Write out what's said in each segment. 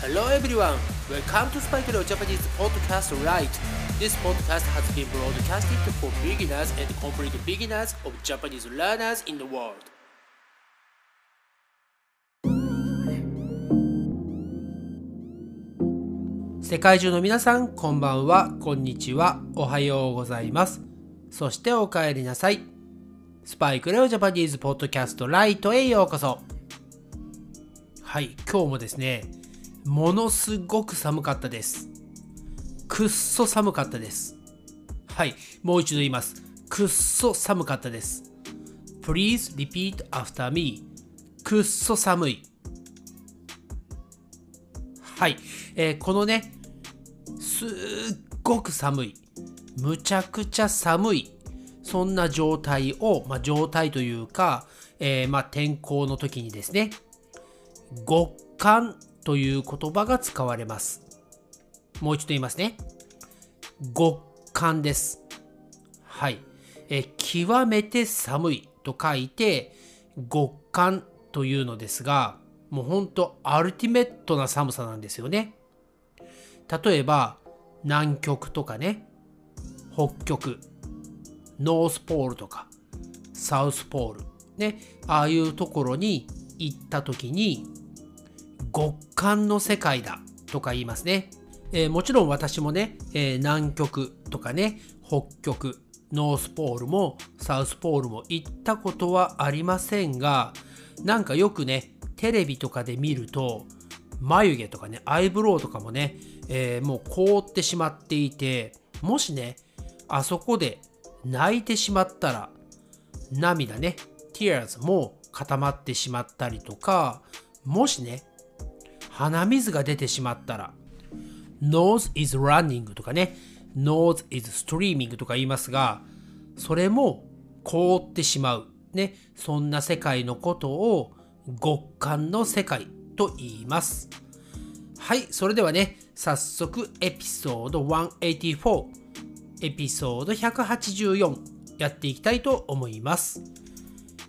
Hello everyone, welcome to Spike Leo Japanese Podcast Right. This podcast has been broadcasted for beginners and complete beginners of Japanese learners in the world. 世界中の皆さん、こんばんは、こんにちは、おはようございます。そしてお帰りなさい。スパイクレオジャパニーズポッドキャストライトへようこそ。はい、今日もですね、ものすごく寒かったです。くっそ寒かったです。はい、もう一度言います。くっそ寒かったです。Please repeat after me. くっそ寒い。はい、えー、このね、すっごく寒い。むちゃくちゃ寒い。そんな状態を、まあ、状態というか、えー、まあ、天候の時にですね、極寒という言葉が使われます。もう一度言いますね。極寒です。はい。え極めて寒いと書いて、極寒というのですが、もうほんとアルティメットな寒さなんですよね。例えば、南極とかね、北極、North Pole とか、 South Pole、ね、ああいうところに行った時に、極寒の世界だとか言いますね。えー、もちろん私もね、えー、南極とかね、北極、 North Pole も South Pole も行ったことはありませんが、なんかよくね、テレビとかで見ると、眉毛とかね、 eyebrow とかもね、えー、もう凍ってしまっていて、もしね、あそこで泣いてしまったら、涙ね、tears も固まってしまったりとか、もしね、鼻水が出てしまったら、nose is running とかね、nose is streaming とか言いますが、それも凍ってしまう。ね、そんな世界のことを極寒の世界と言います。はい、それではね、早速エピソード184、エピソード184やっていきたいと思います。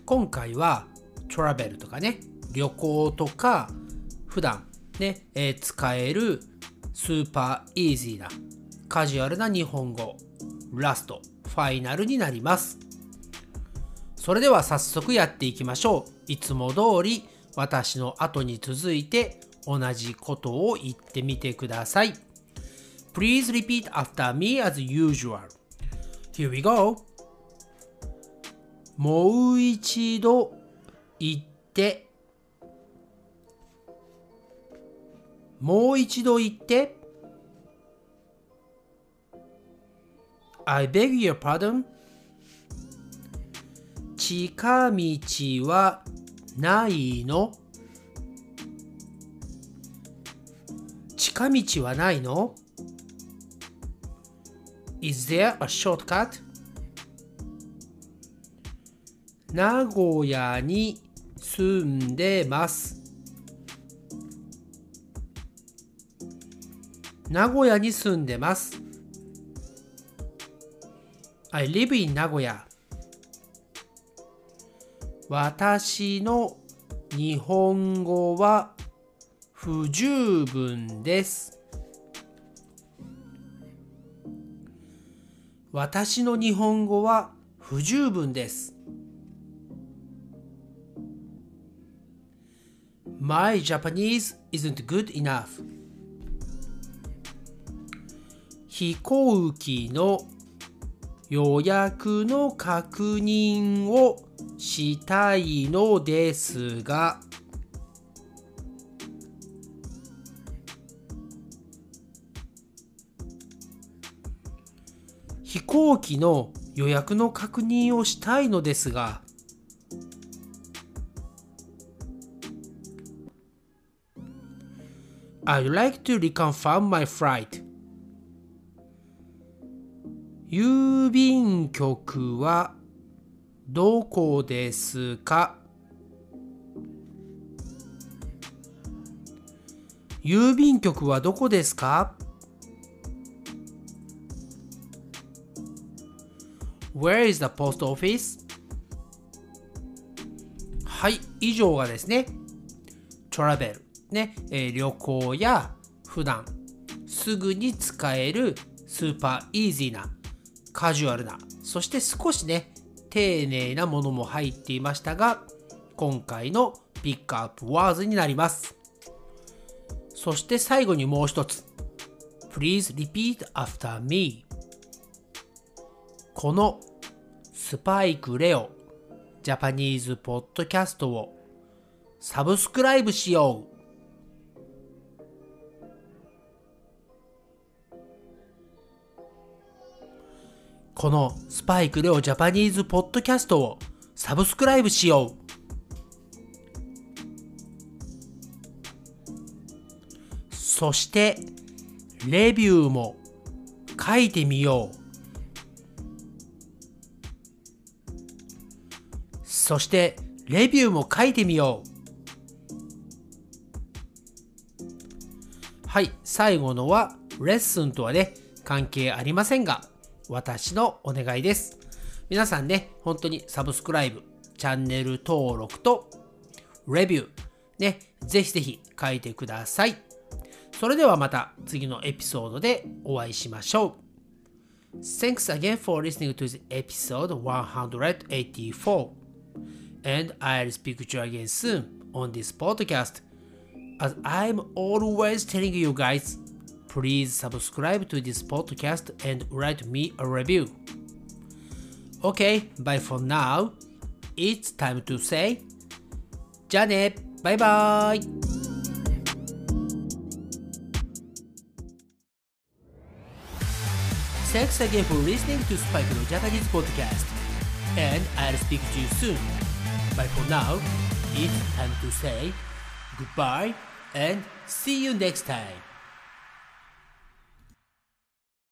今回はトラベルとかね、旅行とか普段ね、えー、使えるスーパーイージーなカジュアルな日本語ラストファイナルになります。それでは早速やっていきましょう。いつも通り私の後に続いて同じことを言ってみてください。Please repeat after me as usual. Here we go. もう一度言ってもう一度言って。I beg your pardon? 近道はないの近道はないの ?Is there a shortcut? 名古屋に住んでます。名古屋に住んでます。I live in 名古屋。私の日本語は不十分です。私の日本語は不十分です。My Japanese isn't good enough. 飛行機の予約の確認をしたいのですが、飛行機の予約の確認をしたいのですが、I'd like to reconfirm my flight. 郵便局はどこですか？郵便局はどこですか？Where is the post office? はい、以上がですね、トラベル、ね、えー、旅行や普段すぐに使えるスーパーイージーなカジュアルなそして少しね丁寧なものも入っていましたが今回のピックアップワーズになります。そして最後にもう一つ。Please repeat after me このスパイクレオジャパニーズポッドキャストをサブスクライブしよう。このスパイクレオジャパニーズポッドキャストをサブスクライブしよう。そして、レビューも書いてみよう。そして、レビューも書いてみよう。はい、最後のは、レッスンとはね、関係ありませんが、私のお願いです。皆さんね、本当にサブスクライブ、チャンネル登録とレビュー、ね、ぜひぜひ書いてください。それではまた次のエピソードでお会いしましょう。Thanks again for listening to the episode 184 and I'll speak to you again soon on this podcast. As I'm always telling you guys, Please subscribe to this podcast and write me a review. Okay, bye for now. It's time to say じゃあねバイバイ Thanks again for listening to Spike no Japanese podcast. And I'll speak to you soon. But for now, it's time to say goodbye and see you next time.